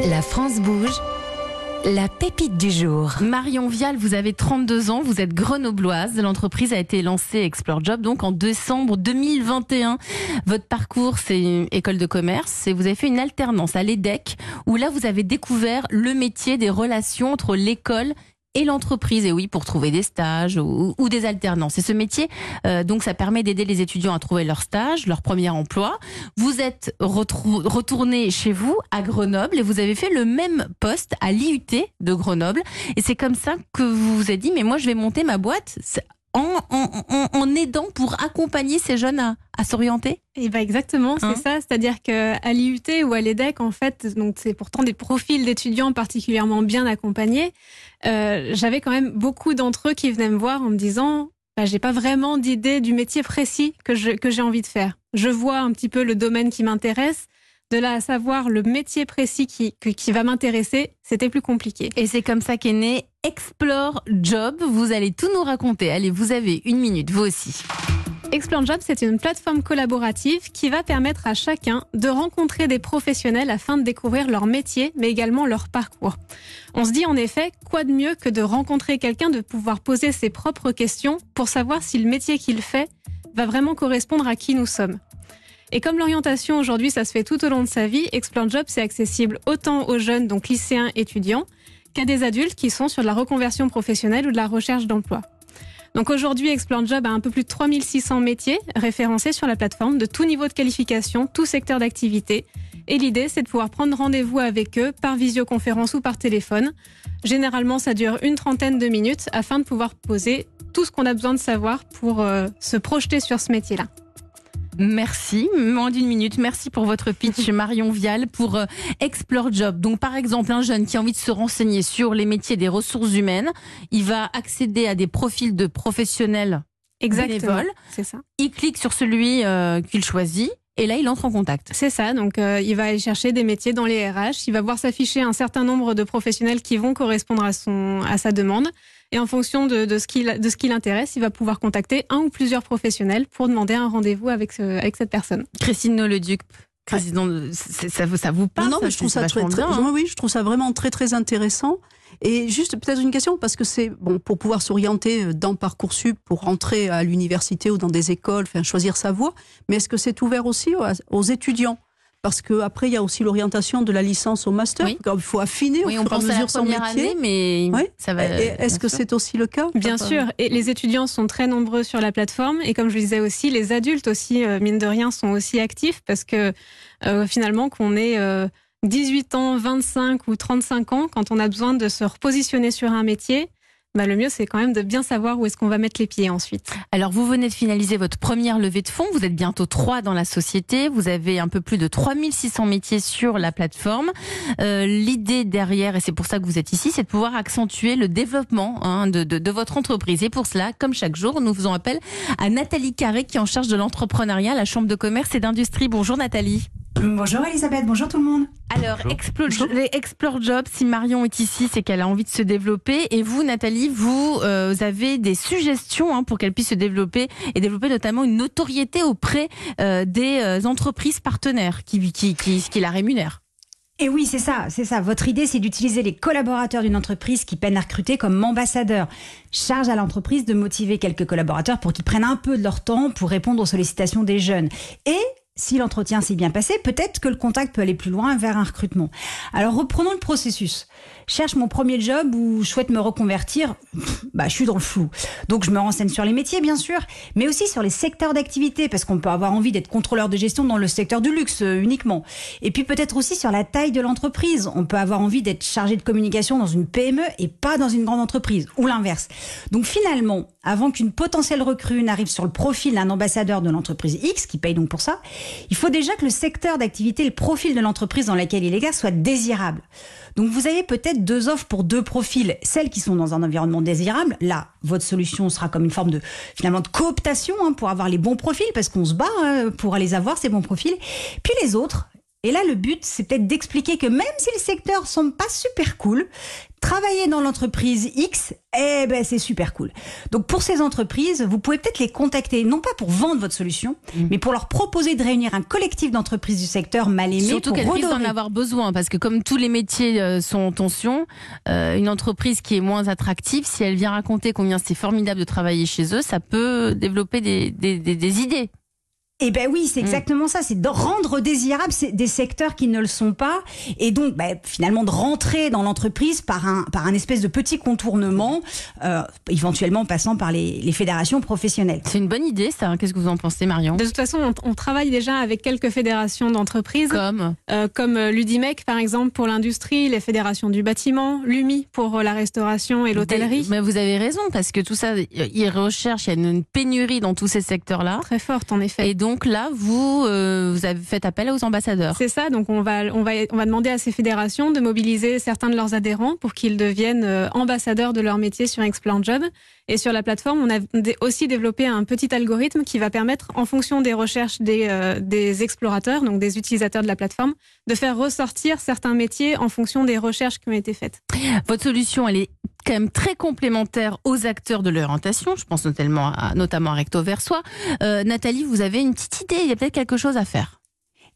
La France bouge. La pépite du jour. Marion Vial, vous avez 32 ans, vous êtes grenobloise. L'entreprise a été lancée Explore Job donc en décembre 2021. Votre parcours, c'est école de commerce et vous avez fait une alternance à l'EDEC où là vous avez découvert le métier des relations entre l'école et l'entreprise. Et oui, pour trouver des stages ou, des alternances. Et ce métier, euh, donc, ça permet d'aider les étudiants à trouver leur stage, leur premier emploi. Vous êtes retourné chez vous à Grenoble et vous avez fait le même poste à l'IUT de Grenoble. Et c'est comme ça que vous vous êtes dit, mais moi, je vais monter ma boîte en, aidant pour accompagner ces jeunes à, s'orienter et eh ben exactement, c'est hein ça. C'est-à-dire qu'à l'IUT ou à l'EDEC, en fait, donc c'est pourtant des profils d'étudiants particulièrement bien accompagnés. Euh, j'avais quand même beaucoup d'entre eux qui venaient me voir en me disant bah, j'ai pas vraiment d'idée du métier précis que que j'ai envie de faire. Je vois un petit peu le domaine qui m'intéresse, de là à savoir le métier précis qui, qui va m'intéresser, c'était plus compliqué. Et c'est comme ça qu'est né Explore Job. Vous allez tout nous raconter. Allez, vous avez une minute, vous aussi. Explore Job, c'est une plateforme collaborative qui va permettre à chacun de rencontrer des professionnels afin de découvrir leur métier, mais également leur parcours. On se dit en effet, quoi de mieux que de rencontrer quelqu'un, de pouvoir poser ses propres questions pour savoir si le métier qu'il fait va vraiment correspondre à qui nous sommes. Et comme l'orientation aujourd'hui, ça se fait tout au long de sa vie, Explore Job, c'est accessible autant aux jeunes, donc lycéens, étudiants, qu'à des adultes qui sont sur de la reconversion professionnelle ou de la recherche d'emploi. Donc aujourd'hui, Explore Job a un peu plus de 3600 métiers référencés sur la plateforme de tout niveau de qualification, tout secteur d'activité. Et l'idée, c'est de pouvoir prendre rendez-vous avec eux par visioconférence ou par téléphone. Généralement, ça dure une trentaine de minutes afin de pouvoir poser tout ce qu'on a besoin de savoir pour euh, se projeter sur ce métier-là. Merci, moins d'une minute. Merci pour votre pitch, Marion Vial, pour euh, Explore Job. Donc, par exemple, un jeune qui a envie de se renseigner sur les métiers des ressources humaines, il va accéder à des profils de professionnels bénévoles. C'est ça. Il clique sur celui euh, qu'il choisit. Et là, il entre en contact. C'est ça. Donc, euh, il va aller chercher des métiers dans les RH. Il va voir s'afficher un certain nombre de professionnels qui vont correspondre à son à sa demande. Et en fonction de, de ce qui de ce qui l'intéresse, il va pouvoir contacter un ou plusieurs professionnels pour demander un rendez-vous avec ce, avec cette personne. Christine Noleduc, président, ça, ça vous parle Non, mais je trouve ça très, très, hein. oui, je trouve ça vraiment très très intéressant. Et juste peut-être une question parce que c'est bon pour pouvoir s'orienter euh, dans parcoursup pour rentrer à l'université ou dans des écoles, enfin choisir sa voie. Mais est-ce que c'est ouvert aussi aux étudiants? Parce qu'après, il y a aussi l'orientation de la licence au master. Il faut affiner oui, au fur et à mesure son métier. mais ça va. Est-ce que c'est aussi le cas Bien sûr. Et les étudiants sont très nombreux sur la plateforme. Et comme je le disais aussi, les adultes aussi, euh, mine de rien, sont aussi actifs parce que euh, finalement, qu'on ait 18 euh, ans, 25 ou 35 ans, quand on a besoin de se repositionner sur un métier, bah, le mieux, c'est quand même de bien savoir où est-ce qu'on va mettre les pieds ensuite. Alors, vous venez de finaliser votre première levée de fonds. Vous êtes bientôt trois dans la société. Vous avez un peu plus de 3600 métiers sur la plateforme. Euh, L'idée derrière, et c'est pour ça que vous êtes ici, c'est de pouvoir accentuer le développement hein, de, de, de, votre entreprise. Et pour cela, comme chaque jour, nous faisons appel à Nathalie Carré, qui est en charge de l'entrepreneuriat à la Chambre de commerce et d'industrie. Bonjour Nathalie. Bonjour Elisabeth, bonjour tout le monde. Alors, Explore, Explore Job, si Marion est ici, c'est qu'elle a envie de se développer. Et vous, Nathalie, vous, euh, avez des suggestions hein, pour qu'elle puisse se développer et développer notamment une notoriété auprès euh, des euh, entreprises partenaires qui, qui, qui, qui la rémunèrent. Et oui, c'est ça, c'est ça. Votre idée, c'est d'utiliser les collaborateurs d'une entreprise qui peine à recruter comme ambassadeurs. Charge à l'entreprise de motiver quelques collaborateurs pour qu'ils prennent un peu de leur temps pour répondre aux sollicitations des jeunes. Et si l'entretien s'est bien passé, peut-être que le contact peut aller plus loin vers un recrutement. Alors reprenons le processus cherche mon premier job ou souhaite me reconvertir, bah, je suis dans le flou. Donc je me renseigne sur les métiers, bien sûr, mais aussi sur les secteurs d'activité, parce qu'on peut avoir envie d'être contrôleur de gestion dans le secteur du luxe euh, uniquement. Et puis peut-être aussi sur la taille de l'entreprise. On peut avoir envie d'être chargé de communication dans une PME et pas dans une grande entreprise, ou l'inverse. Donc finalement, avant qu'une potentielle recrue n'arrive sur le profil d'un ambassadeur de l'entreprise X, qui paye donc pour ça, il faut déjà que le secteur d'activité, le profil de l'entreprise dans laquelle il est soit désirable. Donc vous avez peut-être deux offres pour deux profils. Celles qui sont dans un environnement désirable, là, votre solution sera comme une forme de finalement de cooptation hein, pour avoir les bons profils, parce qu'on se bat hein, pour les avoir ces bons profils. Puis les autres, Et là, le but, c'est peut-être d'expliquer que même si le secteur semble pas super cool, travailler dans l'entreprise X, eh ben c'est super cool. Donc pour ces entreprises, vous pouvez peut-être les contacter, non pas pour vendre votre solution, Mm. mais pour leur proposer de réunir un collectif d'entreprises du secteur mal aimées Surtout qu'elles d'en redorer. avoir besoin, parce que comme tous les métiers euh, sont en tension, euh, une entreprise qui est moins attractive, si elle vient raconter combien c'est formidable de travailler chez eux, ça peut développer des, des, des, des idées. Eh ben oui, Mm. c'est exactement ça. C'est de rendre désirables des secteurs qui ne le sont pas, et donc ben, finalement de rentrer dans l'entreprise par un par un espèce de petit contournement, euh, éventuellement passant par les, les fédérations professionnelles. C'est une bonne idée, ça. Qu'est-ce que vous en pensez, Marion? De toute façon, on, on travaille déjà avec quelques fédérations d'entreprises, Comme? Euh, comme euh, l'UDIMEC par exemple pour l'industrie, les fédérations du bâtiment, l'UMI pour la restauration et l'hôtellerie. Mais vous avez raison, parce que tout ça, ils recherchent, il y a une pénurie dans tous ces secteurs-là. Très forte en effet. Et donc là, vous, euh, vous avez fait appel aux ambassadeurs. C'est ça, donc on va, on, va, on va demander à ces fédérations de mobiliser certains de leurs adhérents pour qu'ils deviennent euh, ambassadeurs de leur métier sur Explore Job. Et sur la plateforme, on a aussi développé un petit algorithme qui va permettre, en fonction des recherches des, euh, des explorateurs, donc des utilisateurs de la plateforme, de faire ressortir certains métiers en fonction des recherches qui ont été faites. Votre solution, elle est quand même très complémentaire aux acteurs de l'orientation. Je pense notamment à, notamment à Recto Versois. Euh, Nathalie, vous avez une petite idée. Il y a peut-être quelque chose à faire.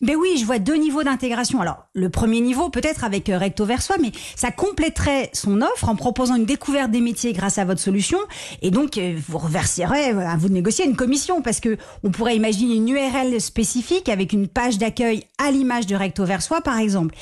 Ben oui, je vois deux niveaux d'intégration. Alors, le premier niveau, peut-être avec euh, Recto Versois, mais ça compléterait son offre en proposant une découverte des métiers grâce à votre solution. Et donc, euh, vous reverserez euh, à vous de négocier une commission parce que on pourrait imaginer une URL spécifique avec une page d'accueil à l'image de Recto Versois, par exemple.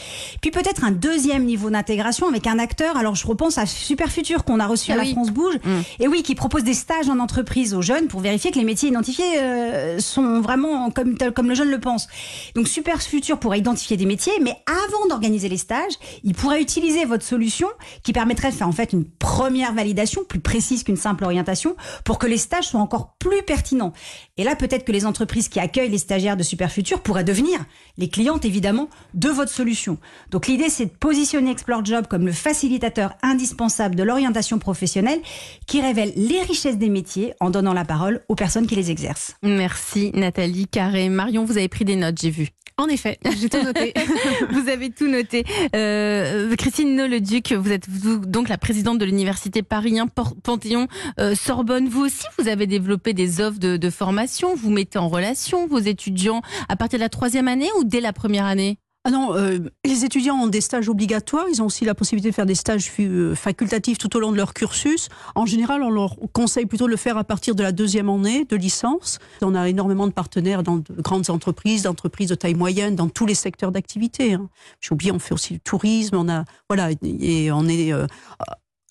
Puis peut-être un deuxième niveau d'intégration avec un acteur. Alors, je repense à Super Futur qu'on a reçu Ah à la. France Bouge. Mm. Et oui, qui propose des stages en entreprise aux jeunes pour vérifier que les métiers identifiés euh, sont vraiment comme, le jeune le pense. Donc Super Futur pourrait identifier des métiers, mais avant d'organiser les stages, il pourrait utiliser votre solution qui permettrait de faire en fait une première validation plus précise qu'une simple orientation pour que les stages soient encore plus pertinents. Et là, peut-être que les entreprises qui accueillent les stagiaires de Super Futur pourraient devenir les clientes évidemment de votre solution. Donc l'idée, c'est de positionner Explore Job comme le facilitateur indispensable de l'orientation professionnelle qui révèle les richesses des métiers en donnant la parole aux personnes qui les exercent. Merci Nathalie Carré. Marion, vous avez pris des notes, j'ai vu. En effet, j'ai tout noté. vous avez tout noté. Euh, Christine Nolleduc, vous êtes vous, donc la présidente de l'université Paris 1 Por- Panthéon euh, Sorbonne. Vous aussi, vous avez développé des offres de, de formation. Vous mettez en relation vos étudiants à partir de la troisième année ou dès la première année? Ah non, euh, les étudiants ont des stages obligatoires. Ils ont aussi la possibilité de faire des stages euh, facultatifs tout au long de leur cursus. En général, on leur conseille plutôt de le faire à partir de la deuxième année de licence. On a énormément de partenaires dans de grandes entreprises, d'entreprises de taille moyenne, dans tous les secteurs d'activité. hein. J'ai oublié, on fait aussi du tourisme. On a voilà, et on est. euh,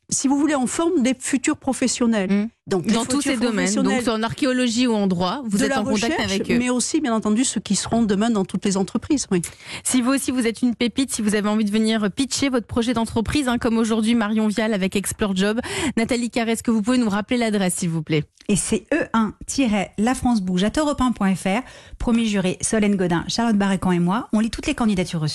si vous voulez, on forme des futurs professionnels. Mm. Donc, Dans tous ces domaines, donc en archéologie ou en droit, vous de êtes la en contact recherche, avec eux. mais aussi, bien entendu, ceux qui seront demain dans toutes les entreprises. Oui. Si vous aussi vous êtes une pépite, si vous avez envie de venir pitcher votre projet d'entreprise, hein, comme aujourd'hui Marion Vial avec Explore Job, Nathalie Carré, est-ce que vous pouvez nous rappeler l'adresse, s'il vous plaît? Et c'est E1-La France Bouge à europe1.fr. Premier juré, Solène Godin, Charlotte Barrécan et moi. On lit toutes les candidatures reçues.